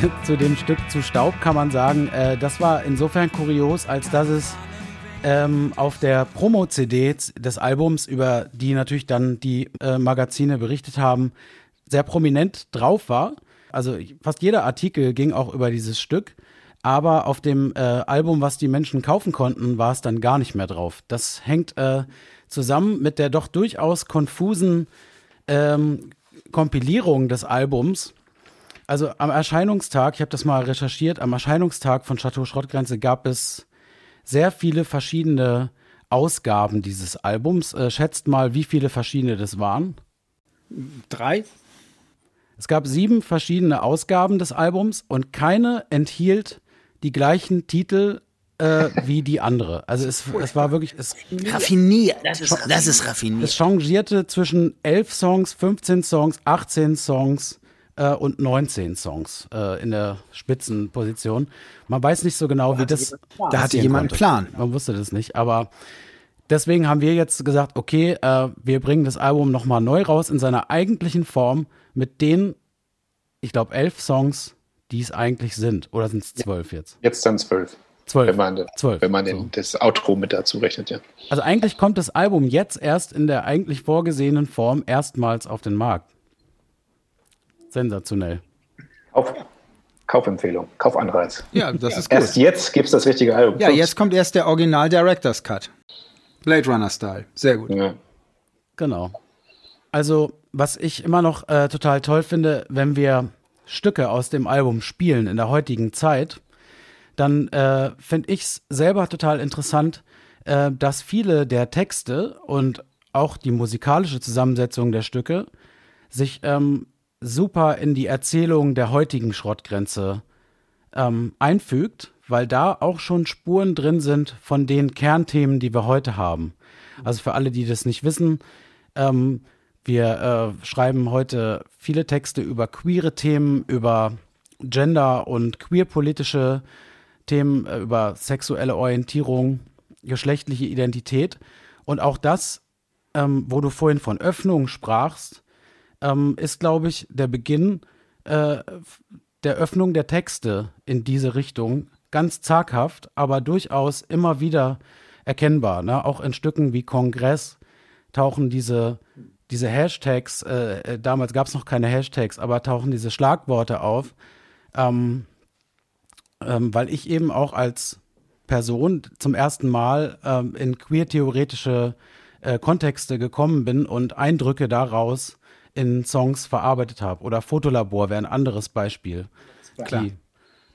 zu dem Stück zu Staub kann man sagen, äh, das war insofern kurios, als dass es ähm, auf der Promo-CD des Albums, über die natürlich dann die äh, Magazine berichtet haben, sehr prominent drauf war. Also fast jeder Artikel ging auch über dieses Stück. Aber auf dem äh, Album, was die Menschen kaufen konnten, war es dann gar nicht mehr drauf. Das hängt äh, zusammen mit der doch durchaus konfusen ähm, Kompilierung des Albums. Also am Erscheinungstag, ich habe das mal recherchiert, am Erscheinungstag von Chateau Schrottgrenze gab es sehr viele verschiedene Ausgaben dieses Albums. Äh, schätzt mal, wie viele verschiedene das waren? Drei? Es gab sieben verschiedene Ausgaben des Albums und keine enthielt die gleichen Titel äh, wie die andere. Also es, es war wirklich es raffiniert. Das ist, das ist raffiniert. Es changierte zwischen elf Songs, 15 Songs, 18 Songs äh, und 19 Songs äh, in der Spitzenposition. Man weiß nicht so genau, da wie das. Da hatte jemand einen Plan. Man wusste das nicht, aber deswegen haben wir jetzt gesagt, okay, äh, wir bringen das Album nochmal neu raus in seiner eigentlichen Form mit den, ich glaube, elf Songs, die es eigentlich sind. Oder sind es zwölf jetzt? Jetzt dann zwölf. Zwölf. Wenn man, zwölf. Wenn man so. das Outro mit dazu rechnet, ja. Also eigentlich kommt das Album jetzt erst in der eigentlich vorgesehenen Form erstmals auf den Markt. Sensationell. Kauf, Kaufempfehlung, Kaufanreiz. Ja, das ist gut. Erst jetzt gibt es das richtige Album. Ja, jetzt kommt erst der Original Director's Cut. Blade Runner Style. Sehr gut. Ja. Genau. Also, was ich immer noch äh, total toll finde, wenn wir Stücke aus dem Album spielen in der heutigen Zeit, dann äh, finde ich es selber total interessant, äh, dass viele der Texte und auch die musikalische Zusammensetzung der Stücke sich ähm, super in die Erzählung der heutigen Schrottgrenze ähm, einfügt, weil da auch schon Spuren drin sind von den Kernthemen, die wir heute haben. Also für alle, die das nicht wissen, ähm, wir äh, schreiben heute viele Texte über queere Themen, über Gender- und queerpolitische Themen, äh, über sexuelle Orientierung, geschlechtliche Identität. Und auch das, ähm, wo du vorhin von Öffnung sprachst, ähm, ist, glaube ich, der Beginn äh, der Öffnung der Texte in diese Richtung. Ganz zaghaft, aber durchaus immer wieder erkennbar. Ne? Auch in Stücken wie Kongress tauchen diese diese Hashtags, äh, äh damals gab es noch keine Hashtags, aber tauchen diese Schlagworte auf, ähm, ähm, weil ich eben auch als Person zum ersten Mal ähm, in queer-theoretische äh, Kontexte gekommen bin und Eindrücke daraus in Songs verarbeitet habe. Oder Fotolabor wäre ein anderes Beispiel. Klar. Die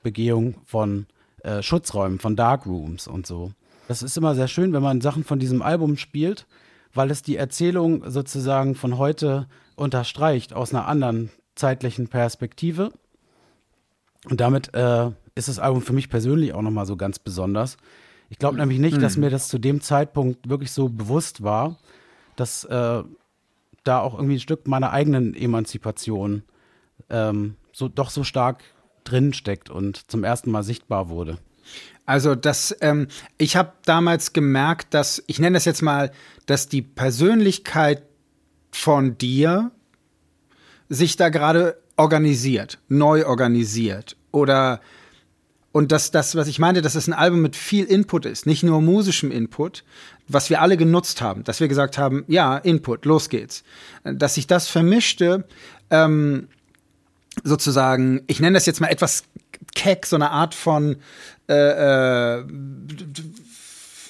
Begehung von äh, Schutzräumen, von Darkrooms und so. Das ist immer sehr schön, wenn man Sachen von diesem Album spielt weil es die Erzählung sozusagen von heute unterstreicht aus einer anderen zeitlichen Perspektive. Und damit äh, ist das Album für mich persönlich auch nochmal so ganz besonders. Ich glaube nämlich nicht, dass hm. mir das zu dem Zeitpunkt wirklich so bewusst war, dass äh, da auch irgendwie ein Stück meiner eigenen Emanzipation ähm, so doch so stark drin steckt und zum ersten Mal sichtbar wurde. Also das, ähm, ich habe damals gemerkt, dass, ich nenne das jetzt mal, dass die Persönlichkeit von dir sich da gerade organisiert, neu organisiert oder und dass das, was ich meinte, dass es ein Album mit viel Input ist, nicht nur musischem Input, was wir alle genutzt haben, dass wir gesagt haben, ja, Input, los geht's. Dass sich das vermischte, ähm, sozusagen, ich nenne das jetzt mal etwas keck, so eine Art von äh, äh,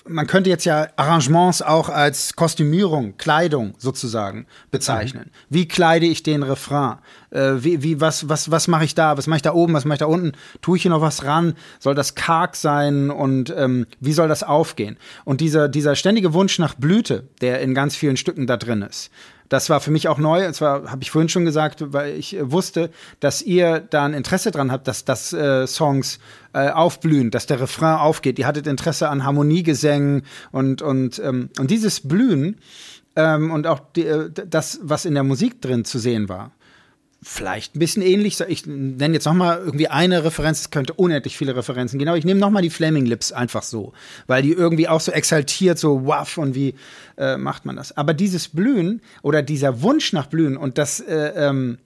man könnte jetzt ja Arrangements auch als Kostümierung, Kleidung sozusagen bezeichnen. Mhm. Wie kleide ich den Refrain? Äh, wie, wie, was, was, was mache ich da? Was mache ich da oben? Was mache ich da unten? Tue ich hier noch was ran? Soll das karg sein? Und ähm, wie soll das aufgehen? Und dieser, dieser ständige Wunsch nach Blüte, der in ganz vielen Stücken da drin ist, das war für mich auch neu. Und zwar habe ich vorhin schon gesagt, weil ich äh, wusste, dass ihr da ein Interesse dran habt, dass, dass äh, Songs äh, aufblühen, dass der Refrain aufgeht. Ihr hattet Interesse an Harmoniegesängen und, und, ähm, und dieses Blühen ähm, und auch die, äh, das, was in der Musik drin zu sehen war, vielleicht ein bisschen ähnlich. Ich nenne jetzt noch mal irgendwie eine Referenz. Es könnte unendlich viele Referenzen gehen. Aber ich nehme noch mal die Flaming Lips einfach so, weil die irgendwie auch so exaltiert, so waff und wie äh, macht man das? Aber dieses Blühen oder dieser Wunsch nach Blühen und das äh, ähm,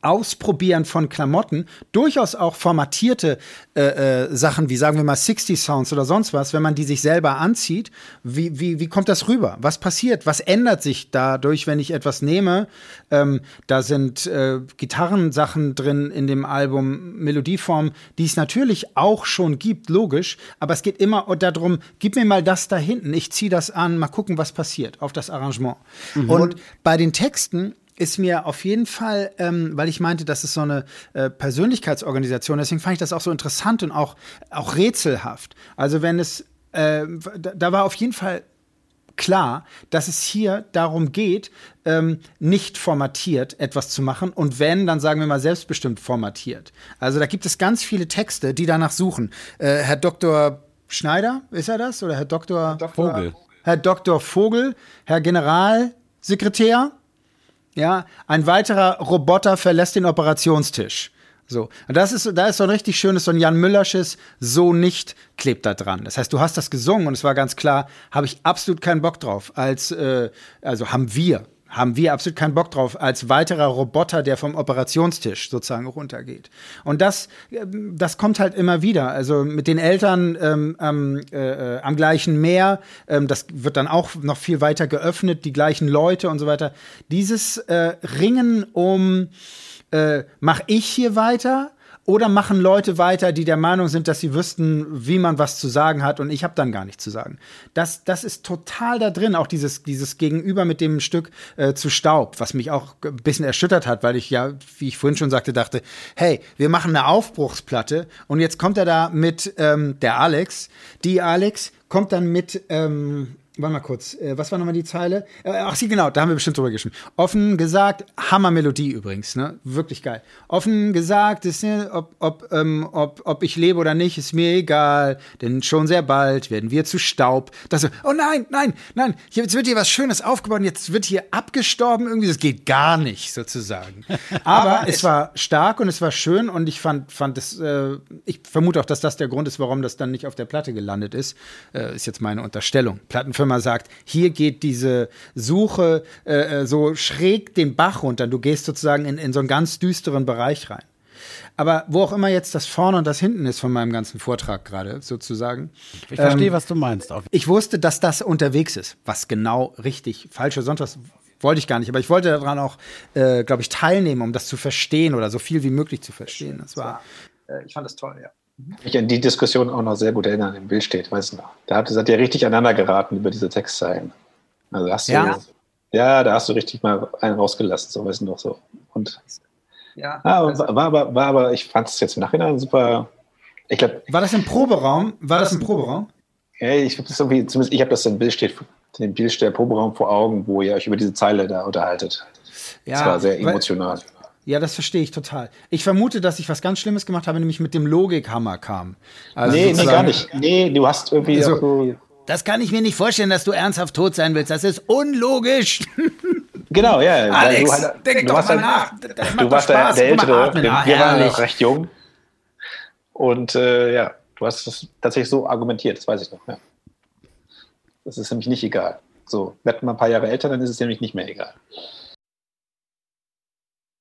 Ausprobieren von Klamotten, durchaus auch formatierte äh, äh, Sachen, wie sagen wir mal 60 Sounds oder sonst was, wenn man die sich selber anzieht, wie, wie, wie kommt das rüber? Was passiert? Was ändert sich dadurch, wenn ich etwas nehme? Ähm, da sind äh, Gitarrensachen drin in dem Album, Melodieformen, die es natürlich auch schon gibt, logisch, aber es geht immer darum, gib mir mal das da hinten, ich ziehe das an, mal gucken, was passiert auf das Arrangement. Mhm. Und bei den Texten ist mir auf jeden Fall, ähm, weil ich meinte, das ist so eine äh, Persönlichkeitsorganisation, deswegen fand ich das auch so interessant und auch, auch rätselhaft. Also wenn es, äh, da, da war auf jeden Fall klar, dass es hier darum geht, ähm, nicht formatiert etwas zu machen und wenn, dann sagen wir mal selbstbestimmt formatiert. Also da gibt es ganz viele Texte, die danach suchen. Äh, Herr Dr. Schneider, ist er das? Oder Herr Dr. Herr Vogel. Herr Dr. Vogel, Herr Generalsekretär, ja, ein weiterer Roboter verlässt den Operationstisch. So. Und das ist, da ist so ein richtig schönes, so ein Jan Müllersches, so nicht klebt da dran. Das heißt, du hast das gesungen und es war ganz klar, habe ich absolut keinen Bock drauf. Als, äh, also haben wir, haben wir absolut keinen Bock drauf, als weiterer Roboter, der vom Operationstisch sozusagen runtergeht. Und das, ähm, das kommt halt immer wieder. Also mit den Eltern ähm, ähm, äh, äh, am gleichen Meer, ähm, das wird dann auch noch viel weiter geöffnet, die gleichen Leute und so weiter. Dieses äh, Ringen um, äh, mach ich hier weiter oder machen Leute weiter, die der Meinung sind, dass sie wüssten, wie man was zu sagen hat und ich habe dann gar nichts zu sagen. Das, das ist total da drin, auch dieses, dieses Gegenüber mit dem Stück äh, zu Staub, was mich auch ein bisschen erschüttert hat, weil ich ja, wie ich vorhin schon sagte, dachte, hey, wir machen eine Aufbruchsplatte und jetzt kommt er da mit ähm, der Alex. Die Alex kommt dann mit ähm, Warte mal kurz, äh, was war nochmal die Zeile? Äh, ach, sie, genau, da haben wir bestimmt drüber geschrieben. Offen gesagt, Hammermelodie übrigens, ne? Wirklich geil. Offen gesagt, ist, ne, ob, ob, ähm, ob, ob ich lebe oder nicht, ist mir egal, denn schon sehr bald werden wir zu Staub. Das so, oh nein, nein, nein, jetzt wird hier was Schönes aufgebaut und jetzt wird hier abgestorben irgendwie, das geht gar nicht, sozusagen. Aber, Aber es war stark und es war schön und ich fand, fand es, äh, ich vermute auch, dass das der Grund ist, warum das dann nicht auf der Platte gelandet ist. Äh, ist jetzt meine Unterstellung. Plattenfirma Firma sagt, hier geht diese Suche äh, äh, so schräg den Bach runter. Du gehst sozusagen in, in so einen ganz düsteren Bereich rein. Aber wo auch immer jetzt das vorne und das hinten ist von meinem ganzen Vortrag gerade, sozusagen. Ich verstehe, ähm, was du meinst. Ich wusste, dass das unterwegs ist. Was genau richtig, falsch oder sonst was wollte ich gar nicht. Aber ich wollte daran auch, äh, glaube ich, teilnehmen, um das zu verstehen oder so viel wie möglich zu verstehen. Das war, äh, ich fand das toll, ja mich an die Diskussion auch noch sehr gut erinnern, im Bild steht, weißt du noch. Da hat, seid ihr richtig aneinander geraten über diese Textzeilen. Also hast du, ja. ja, da hast du richtig mal einen rausgelassen, so weißt du noch so. Und ja, ah, also, war, aber, war aber, ich fand es jetzt im Nachhinein super. Ich glaub, war das im Proberaum? War das im Proberaum? Ja, ich habe das irgendwie, zumindest ich habe das im Bild steht, den Bild der Proberaum vor Augen, wo ihr euch über diese Zeile da unterhaltet. Ja, das war sehr emotional. Weil, ja, das verstehe ich total. Ich vermute, dass ich was ganz Schlimmes gemacht habe, nämlich mit dem Logikhammer kam. Also nee, nee, gar nicht. Nee, du hast irgendwie also, so das kann ich mir nicht vorstellen, dass du ernsthaft tot sein willst. Das ist unlogisch. Genau, ja. Alex, du, halt, denk du doch mal halt, nach. Das du warst der, der Ältere. Wir, ah, wir waren noch recht jung. Und äh, ja, du hast das tatsächlich so argumentiert, das weiß ich noch. Ja. Das ist nämlich nicht egal. So, werden wir ein paar Jahre älter, dann ist es nämlich nicht mehr egal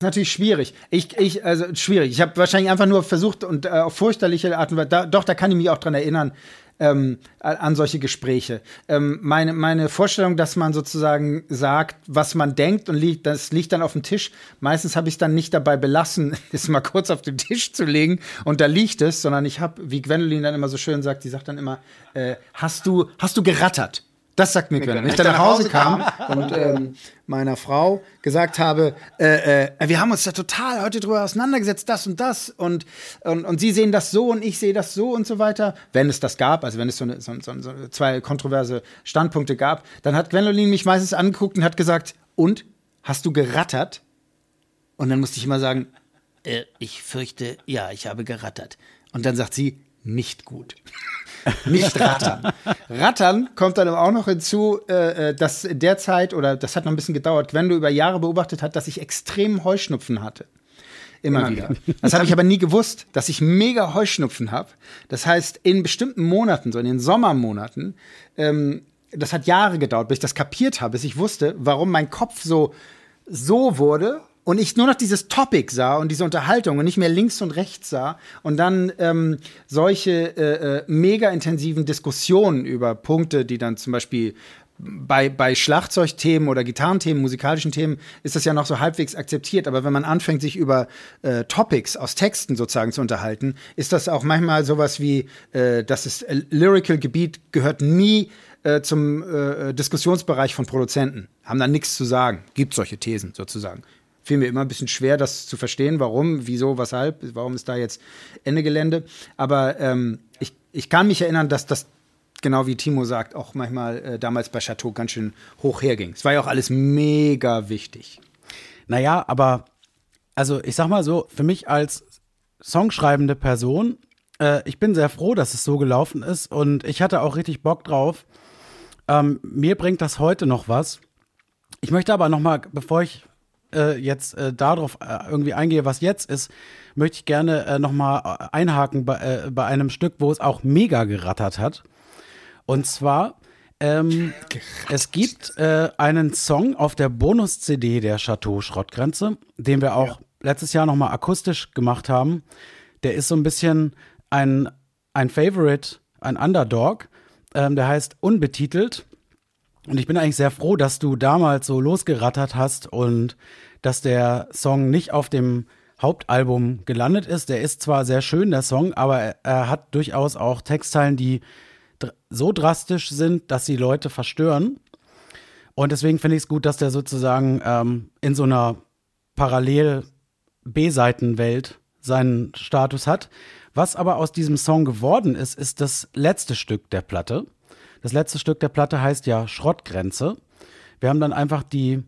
natürlich schwierig. Ich, ich, also schwierig. Ich habe wahrscheinlich einfach nur versucht und äh, auf furchterliche Art und Weise, da, doch, da kann ich mich auch dran erinnern, ähm, an solche Gespräche. Ähm, meine, meine Vorstellung, dass man sozusagen sagt, was man denkt und liegt, das liegt dann auf dem Tisch. Meistens habe ich es dann nicht dabei belassen, es mal kurz auf den Tisch zu legen und da liegt es, sondern ich habe, wie Gwendolyn dann immer so schön sagt, die sagt dann immer, äh, hast du, hast du gerattert? Das sagt mir Gwen. Wenn ich dann nach Hause kam und ähm, meiner Frau gesagt habe, äh, äh, wir haben uns da total heute drüber auseinandergesetzt, das und das und, und, und Sie sehen das so und ich sehe das so und so weiter, wenn es das gab, also wenn es so, eine, so, so, so zwei kontroverse Standpunkte gab, dann hat Gwendolyn mich meistens angeguckt und hat gesagt, und, hast du gerattert? Und dann musste ich immer sagen, äh, ich fürchte, ja, ich habe gerattert. Und dann sagt sie, nicht gut. nicht rattern. rattern kommt dann auch noch hinzu, äh, äh, dass derzeit, oder das hat noch ein bisschen gedauert, wenn du über Jahre beobachtet hast, dass ich extrem Heuschnupfen hatte. Immer wieder. Das habe ich aber nie gewusst, dass ich mega Heuschnupfen habe. Das heißt, in bestimmten Monaten, so in den Sommermonaten, ähm, das hat Jahre gedauert, bis ich das kapiert habe, bis ich wusste, warum mein Kopf so so wurde und ich nur noch dieses Topic sah und diese Unterhaltung und nicht mehr links und rechts sah und dann ähm, solche äh, äh, mega intensiven Diskussionen über Punkte, die dann zum Beispiel bei, bei Schlagzeugthemen oder Gitarrenthemen, musikalischen Themen ist das ja noch so halbwegs akzeptiert. Aber wenn man anfängt, sich über äh, Topics aus Texten sozusagen zu unterhalten, ist das auch manchmal sowas wie, äh, das ist äh, Lyrical Gebiet gehört nie äh, zum äh, Diskussionsbereich von Produzenten. Haben da nichts zu sagen. Gibt solche Thesen sozusagen fiel mir immer ein bisschen schwer, das zu verstehen, warum, wieso, weshalb, warum ist da jetzt Ende Gelände. Aber ähm, ich, ich kann mich erinnern, dass das genau wie Timo sagt, auch manchmal äh, damals bei Chateau ganz schön hoch herging. Es war ja auch alles mega wichtig. Naja, aber also ich sag mal so, für mich als songschreibende Person, äh, ich bin sehr froh, dass es so gelaufen ist und ich hatte auch richtig Bock drauf. Ähm, mir bringt das heute noch was. Ich möchte aber noch mal, bevor ich äh, jetzt äh, darauf äh, irgendwie eingehe, was jetzt ist, möchte ich gerne äh, noch mal äh, einhaken bei, äh, bei einem Stück, wo es auch mega gerattert hat. Und zwar ähm, es gibt äh, einen Song auf der Bonus-CD der Chateau Schrottgrenze, den wir auch ja. letztes Jahr noch mal akustisch gemacht haben. Der ist so ein bisschen ein, ein Favorite, ein Underdog. Ähm, der heißt Unbetitelt. Und ich bin eigentlich sehr froh, dass du damals so losgerattert hast und dass der Song nicht auf dem Hauptalbum gelandet ist. Der ist zwar sehr schön, der Song, aber er, hat durchaus auch Textzeilen, die dr so drastisch sind, dass sie Leute verstören. Und deswegen finde ich es gut, dass der sozusagen ähm, in so einer Parallel-B-Seitenwelt seinen Status hat. Was aber aus diesem Song geworden ist, ist das letzte Stück der Platte. Das letzte Stück der Platte heißt ja Schrottgrenze. Wir haben dann einfach die,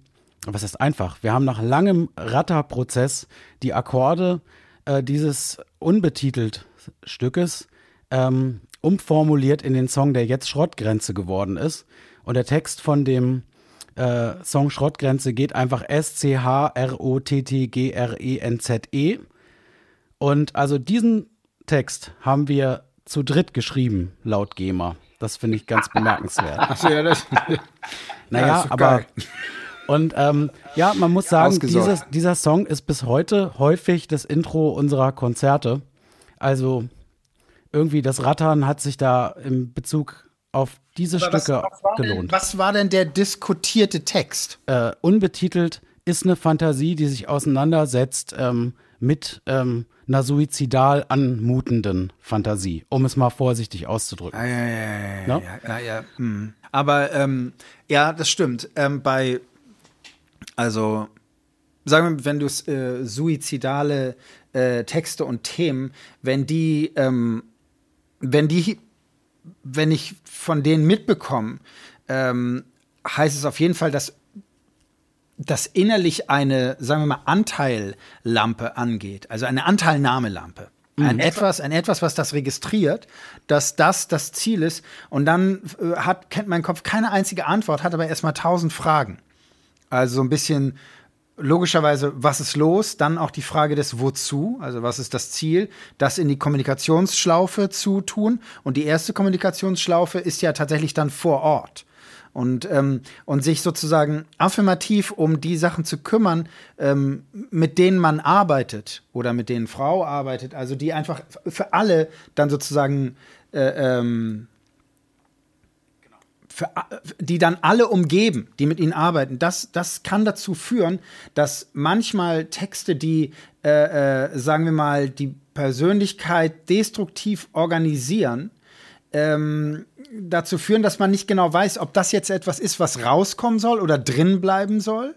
was ist einfach? Wir haben nach langem Ratterprozess die Akkorde äh, dieses unbetitelt Stückes ähm, umformuliert in den Song, der jetzt Schrottgrenze geworden ist. Und der Text von dem äh, Song Schrottgrenze geht einfach S-C-H-R-O-T-T-G-R-E-N-Z-E. -E. Und also diesen Text haben wir zu dritt geschrieben, laut GEMA. Das finde ich ganz bemerkenswert. Achso, ja, das. naja, ja, aber. Geil. Und ähm, ja, man muss sagen, dieses, dieser Song ist bis heute häufig das Intro unserer Konzerte. Also irgendwie das Rattern hat sich da im Bezug auf diese aber Stücke was, was gelohnt. Denn, was war denn der diskutierte Text? Äh, unbetitelt ist eine Fantasie, die sich auseinandersetzt ähm, mit ähm, einer suizidal anmutenden Fantasie, um es mal vorsichtig auszudrücken. Ja, ja, ja, ja, ja, ja hm. Aber ähm, ja, das stimmt. Ähm, bei, also, sagen wir, wenn du äh, suizidale äh, Texte und Themen, wenn die, ähm, wenn die, wenn ich von denen mitbekomme, ähm, heißt es auf jeden Fall, dass das innerlich eine, sagen wir mal, Anteillampe angeht, also eine Anteilnahmelampe. Ein mhm. etwas, ein etwas, was das registriert, dass das das Ziel ist. Und dann äh, hat, kennt mein Kopf keine einzige Antwort, hat aber erstmal tausend Fragen. Also so ein bisschen logischerweise, was ist los? Dann auch die Frage des Wozu, also was ist das Ziel, das in die Kommunikationsschlaufe zu tun. Und die erste Kommunikationsschlaufe ist ja tatsächlich dann vor Ort und, ähm, und sich sozusagen affirmativ um die Sachen zu kümmern, ähm, mit denen man arbeitet oder mit denen Frau arbeitet, also die einfach für alle dann sozusagen äh, ähm, für, die dann alle umgeben, die mit ihnen arbeiten, das, das kann dazu führen, dass manchmal Texte, die, äh, äh, sagen wir mal, die Persönlichkeit destruktiv organisieren, ähm, dazu führen, dass man nicht genau weiß, ob das jetzt etwas ist, was rauskommen soll oder drin bleiben soll.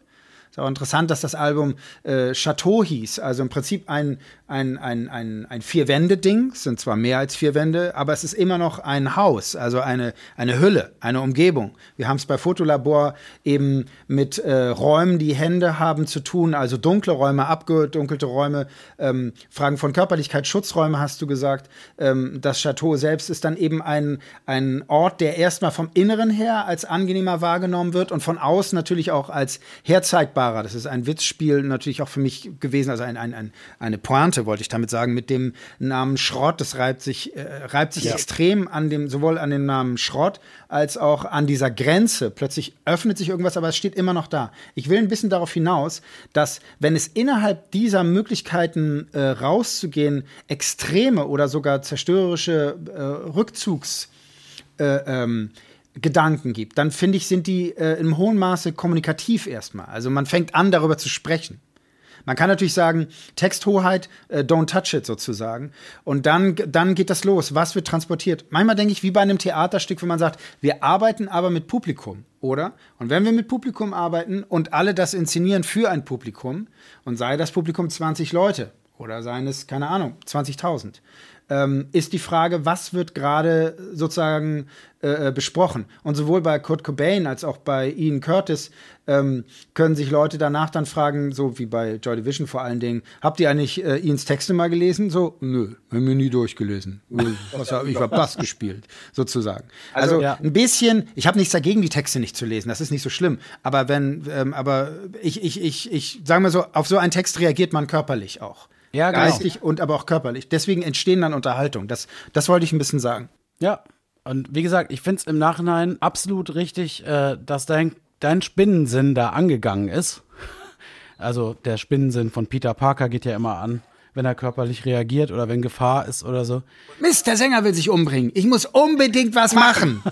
Ist auch interessant, dass das Album äh, Chateau hieß, also im Prinzip ein, ein, ein, ein, ein Vier-Wände-Ding. Sind zwar mehr als vier Wände, aber es ist immer noch ein Haus, also eine, eine Hülle, eine Umgebung. Wir haben es bei Fotolabor eben mit äh, Räumen, die Hände haben zu tun, also dunkle Räume, abgedunkelte Räume, ähm, Fragen von Körperlichkeit, Schutzräume hast du gesagt. Ähm, das Chateau selbst ist dann eben ein, ein Ort, der erstmal vom Inneren her als angenehmer wahrgenommen wird und von außen natürlich auch als herzeigbar Witzfahrer. Das ist ein Witzspiel natürlich auch für mich gewesen, also ein, ein, ein, eine Pointe, wollte ich damit sagen, mit dem Namen Schrott. Das reibt sich, äh, reibt sich ja. extrem an dem, sowohl an dem Namen Schrott als auch an dieser Grenze. Plötzlich öffnet sich irgendwas, aber es steht immer noch da. Ich will ein bisschen darauf hinaus, dass wenn es innerhalb dieser Möglichkeiten äh, rauszugehen, extreme oder sogar zerstörerische äh, Rückzugs äh, ähm, Gedanken gibt, dann finde ich, sind die äh, im hohen Maße kommunikativ erstmal. Also man fängt an, darüber zu sprechen. Man kann natürlich sagen, Texthoheit, äh, don't touch it sozusagen. Und dann, dann geht das los. Was wird transportiert? Manchmal denke ich, wie bei einem Theaterstück, wenn man sagt, wir arbeiten aber mit Publikum, oder? Und wenn wir mit Publikum arbeiten und alle das inszenieren für ein Publikum, und sei das Publikum 20 Leute oder seien es, keine Ahnung, 20.000, ähm, ist die Frage, was wird gerade sozusagen äh, äh, besprochen. Und sowohl bei Kurt Cobain als auch bei Ian Curtis ähm, können sich Leute danach dann fragen, so wie bei Joy Division vor allen Dingen, habt ihr eigentlich äh, Ians Texte mal gelesen? So, nö, haben wir nie durchgelesen. Was, ich habe Bass gespielt, sozusagen. Also, also ja. ein bisschen, ich habe nichts dagegen, die Texte nicht zu lesen, das ist nicht so schlimm. Aber wenn, ähm, aber ich, ich, ich, ich sage mal so, auf so einen Text reagiert man körperlich auch. Ja, genau. Geistig und aber auch körperlich. Deswegen entstehen dann Unterhaltungen. Das, das wollte ich ein bisschen sagen. Ja. Und wie gesagt, ich finde es im Nachhinein absolut richtig, äh, dass dein, dein Spinnensinn da angegangen ist. Also der Spinnensinn von Peter Parker geht ja immer an, wenn er körperlich reagiert oder wenn Gefahr ist oder so. Mist, der Sänger will sich umbringen. Ich muss unbedingt was machen.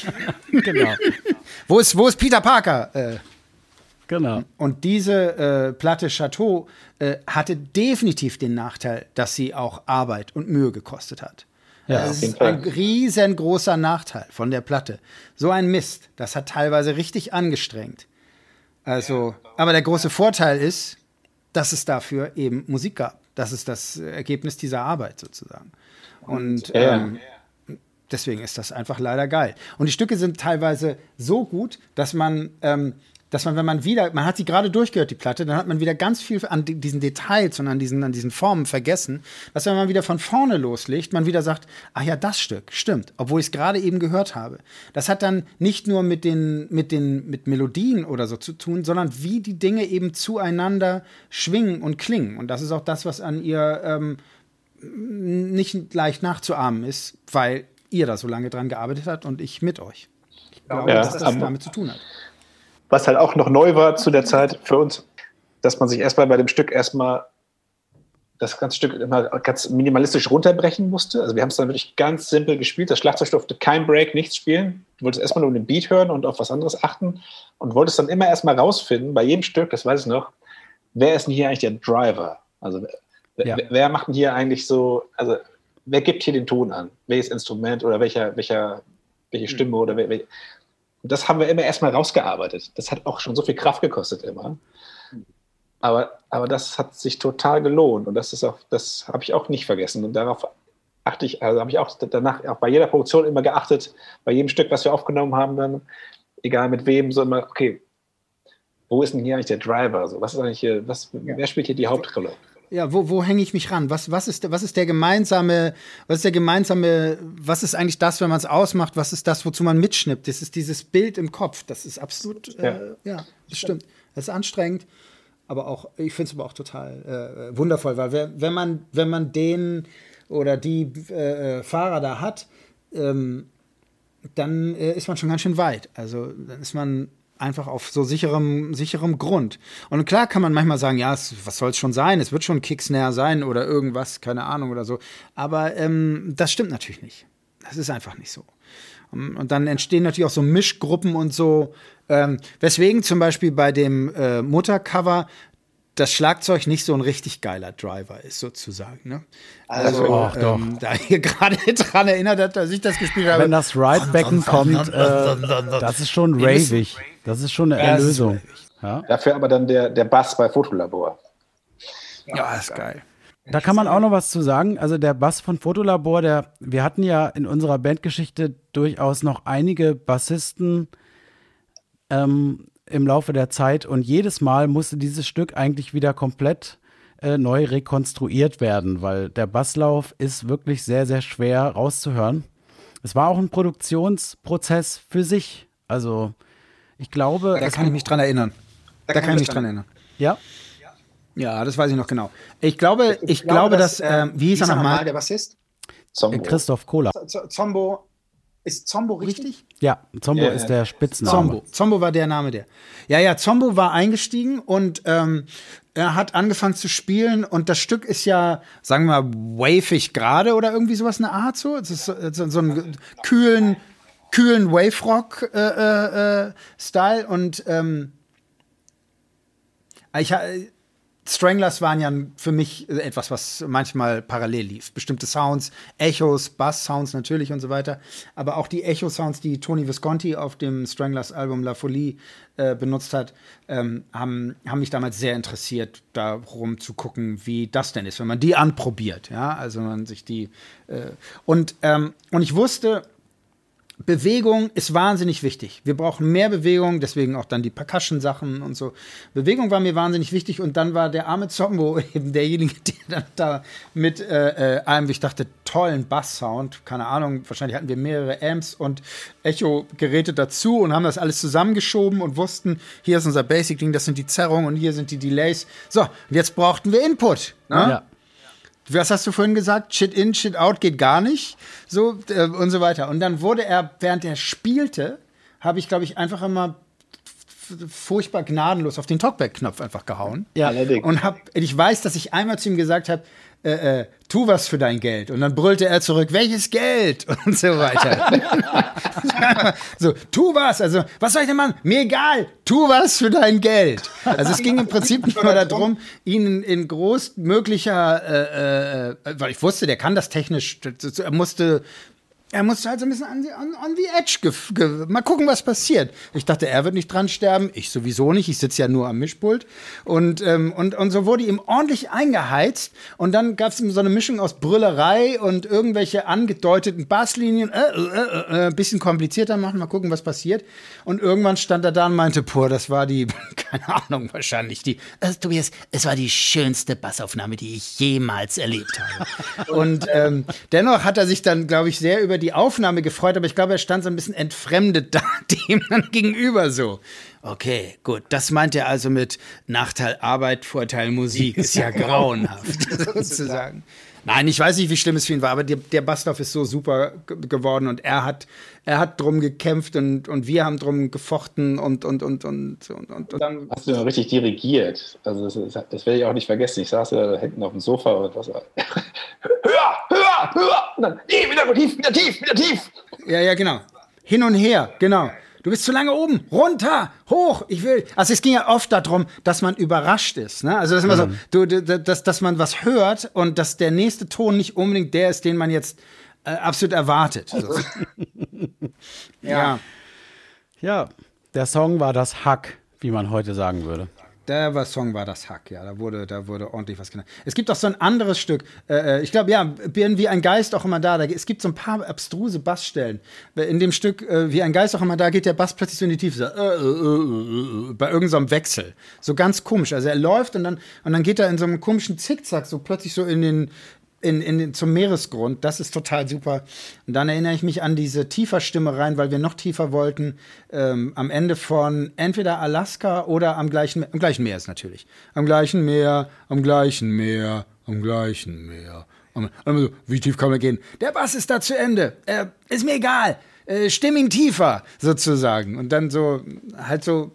genau. wo, ist, wo ist Peter Parker? Äh, Genau. Und diese äh, Platte Chateau äh, hatte definitiv den Nachteil, dass sie auch Arbeit und Mühe gekostet hat. Ja, das ist ein riesengroßer Nachteil von der Platte. So ein Mist, das hat teilweise richtig angestrengt. Also, aber der große Vorteil ist, dass es dafür eben Musik gab. Das ist das Ergebnis dieser Arbeit sozusagen. Und ähm, deswegen ist das einfach leider geil. Und die Stücke sind teilweise so gut, dass man ähm, dass man, wenn man wieder, man hat sie gerade durchgehört, die Platte, dann hat man wieder ganz viel an diesen Details und an diesen, an diesen Formen vergessen, dass wenn man wieder von vorne loslegt, man wieder sagt, ach ja, das Stück, stimmt, obwohl ich es gerade eben gehört habe. Das hat dann nicht nur mit den, mit den, mit Melodien oder so zu tun, sondern wie die Dinge eben zueinander schwingen und klingen. Und das ist auch das, was an ihr ähm, nicht leicht nachzuahmen ist, weil ihr da so lange dran gearbeitet habt und ich mit euch. Ich glaube, ja, dass das damit zu tun hat was halt auch noch neu war zu der Zeit für uns, dass man sich erstmal bei dem Stück erstmal das ganze Stück immer ganz minimalistisch runterbrechen musste. Also wir haben es dann wirklich ganz simpel gespielt. Das Schlagzeug durfte kein Break, nichts spielen. Du wolltest erstmal nur den Beat hören und auf was anderes achten und wolltest dann immer erstmal rausfinden, bei jedem Stück, das weiß ich noch, wer ist denn hier eigentlich der Driver? Also ja. wer, wer macht denn hier eigentlich so, also wer gibt hier den Ton an? Welches Instrument oder welcher, welcher, welche Stimme oder wel, und das haben wir immer erstmal rausgearbeitet. Das hat auch schon so viel Kraft gekostet immer. Aber, aber das hat sich total gelohnt und das ist auch, das habe ich auch nicht vergessen. Und darauf achte ich, also habe ich auch danach auch bei jeder Produktion immer geachtet, bei jedem Stück, was wir aufgenommen haben, dann, egal mit wem, so immer, okay, wo ist denn hier eigentlich der Driver? So, was ist eigentlich hier, was, wer spielt hier die Hauptrolle? Ja, wo, wo hänge ich mich ran? Was, was, ist, was ist der gemeinsame, was ist der gemeinsame, was ist eigentlich das, wenn man es ausmacht, was ist das, wozu man mitschnippt? Das ist dieses Bild im Kopf. Das ist absolut, ja, äh, ja das stimmt. Das ist anstrengend, aber auch, ich finde es aber auch total äh, wundervoll, weil wenn man, wenn man den oder die äh, Fahrer da hat, ähm, dann äh, ist man schon ganz schön weit. Also dann ist man einfach auf so sicherem, sicherem Grund. Und klar kann man manchmal sagen, ja, es, was soll es schon sein? Es wird schon Kicksnare sein oder irgendwas, keine Ahnung oder so. Aber ähm, das stimmt natürlich nicht. Das ist einfach nicht so. Und dann entstehen natürlich auch so Mischgruppen und so. Ähm, weswegen zum Beispiel bei dem äh, Muttercover das Schlagzeug nicht so ein richtig geiler Driver ist, sozusagen. Ne? Also, also ähm, da ihr gerade dran erinnert hat, dass ich das gespielt habe. Wenn das Ride-Becken kommt, äh, das ist schon ravig. Das ist schon eine Erlösung. Ja? Dafür aber dann der, der Bass bei Fotolabor. Ja, ist geil. Da kann man auch noch was zu sagen. Also der Bass von Fotolabor, der, wir hatten ja in unserer Bandgeschichte durchaus noch einige Bassisten, ähm, im Laufe der Zeit und jedes Mal musste dieses Stück eigentlich wieder komplett äh, neu rekonstruiert werden, weil der Basslauf ist wirklich sehr, sehr schwer rauszuhören. Es war auch ein Produktionsprozess für sich. Also ich glaube. Da kann ich mich dran erinnern. Da, da kann ich mich dran erinnern. Ja? Ja, das weiß ich noch genau. Ich glaube, ich, ich glaube, dass, dass äh, wie hieß er nochmal? Der Bassist? Zombo. Christoph Kohler. Zombo. Ist Zombo richtig? Ja, Zombo ja, ist der Spitzname. Zombo. Zombo war der Name der. Ja, ja, Zombo war eingestiegen und ähm, er hat angefangen zu spielen und das Stück ist ja, sagen wir mal, wavig gerade oder irgendwie sowas eine Art so. Es ist so, so, so einen kühlen, kühlen Wave-Rock-Style äh, äh, und ähm, ich, Stranglers waren ja für mich etwas, was manchmal parallel lief. Bestimmte Sounds, Echos, Bass-Sounds natürlich und so weiter. Aber auch die Echo-Sounds, die Tony Visconti auf dem Stranglers-Album La Folie äh, benutzt hat, ähm, haben, haben mich damals sehr interessiert, darum zu gucken, wie das denn ist, wenn man die anprobiert. Ja, also man sich die. Äh, und, ähm, und ich wusste, Bewegung ist wahnsinnig wichtig. Wir brauchen mehr Bewegung, deswegen auch dann die Percussion-Sachen und so. Bewegung war mir wahnsinnig wichtig und dann war der arme Zombo eben derjenige, der dann da mit äh, äh, einem, wie ich dachte, tollen Bass-Sound, keine Ahnung, wahrscheinlich hatten wir mehrere Amps und Echo-Geräte dazu und haben das alles zusammengeschoben und wussten, hier ist unser Basic-Ding, das sind die Zerrungen und hier sind die Delays. So, und jetzt brauchten wir Input. Ne? Ja was hast du vorhin gesagt? Shit in, Shit out geht gar nicht. So äh, und so weiter. Und dann wurde er, während er spielte, habe ich, glaube ich, einfach immer furchtbar gnadenlos auf den Talkback-Knopf einfach gehauen. Ja, und hab, ich weiß, dass ich einmal zu ihm gesagt habe, äh, äh, tu was für dein Geld. Und dann brüllte er zurück, welches Geld? Und so weiter. so, tu was. Also, was soll ich denn machen? Mir egal, tu was für dein Geld. Also es ging im Prinzip nur darum, ihn in großmöglicher, äh, äh, weil ich wusste, der kann das technisch, er musste er musste halt so ein bisschen an, on, on the edge. mal gucken, was passiert. Ich dachte, er wird nicht dran sterben. Ich sowieso nicht. Ich sitze ja nur am Mischpult. Und, ähm, und, und so wurde ihm ordentlich eingeheizt. Und dann gab es ihm so eine Mischung aus Brüllerei und irgendwelche angedeuteten Basslinien. Äh, äh, äh, äh, bisschen komplizierter machen. Mal gucken, was passiert. Und irgendwann stand er da und meinte, pur, das war die, keine Ahnung, wahrscheinlich die, also, Tobias, es war die schönste Bassaufnahme, die ich jemals erlebt habe. und ähm, dennoch hat er sich dann, glaube ich, sehr über die die Aufnahme gefreut, aber ich glaube, er stand so ein bisschen entfremdet da, dem dann gegenüber so. Okay, gut. Das meint er also mit Nachteil Arbeit, Vorteil Musik. Ist ja grauenhaft, sozusagen. Nein, ich weiß nicht, wie schlimm es für ihn war, aber der, der Bastlauf ist so super geworden und er hat, er hat drum gekämpft und, und wir haben drum gefochten und, und, und, und, und, und, dann hast du ja richtig dirigiert. Also das, das werde ich auch nicht vergessen. Ich saß da hinten auf dem Sofa und was. höher, höher, höher! Und dann, nee, wieder tief, wieder tief, wieder tief! Ja, ja, genau. Hin und her, genau. Du bist zu lange oben, runter, hoch, ich will. Also es ging ja oft darum, dass man überrascht ist. Ne? Also das ist immer mhm. so, du, dass, dass man was hört und dass der nächste Ton nicht unbedingt der ist, den man jetzt äh, absolut erwartet. So. ja. Ja, der Song war das Hack, wie man heute sagen würde. Der war, Song war das Hack, ja. Da wurde, da wurde ordentlich was genannt. Es gibt auch so ein anderes Stück. Äh, äh ich glaube, ja, bin wie ein Geist auch immer da. da. Es gibt so ein paar abstruse Bassstellen. In dem Stück äh, wie ein Geist auch immer da geht der Bass plötzlich so in die Tiefe. So, äh, äh, äh bei irgendeinem so Wechsel. So ganz komisch. Also er läuft und dann, und dann geht er in so einem komischen Zickzack so plötzlich so in den, in, in, zum Meeresgrund. Das ist total super. Und dann erinnere ich mich an diese tiefer Stimme rein, weil wir noch tiefer wollten. Ähm, am Ende von entweder Alaska oder am gleichen, am gleichen Meer ist natürlich. Am gleichen Meer, am gleichen Meer, am gleichen Meer. Und so, wie tief kann man gehen? Der Bass ist da zu Ende. Äh, ist mir egal. Äh, stimm ihn tiefer, sozusagen. Und dann so, halt so,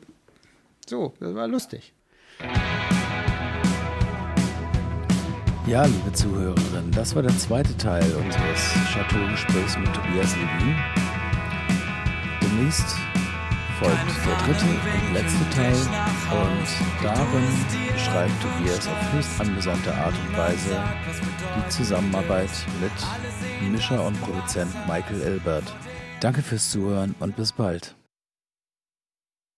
so, das war lustig. Ja, liebe Zuhörerinnen, das war der zweite Teil unseres Chateau-Gesprächs mit Tobias Levin. Demnächst folgt der dritte und letzte Teil und darin beschreibt Tobias auf höchst angesandte Art und Weise die Zusammenarbeit mit Mischer und Produzent Michael Elbert. Danke fürs Zuhören und bis bald.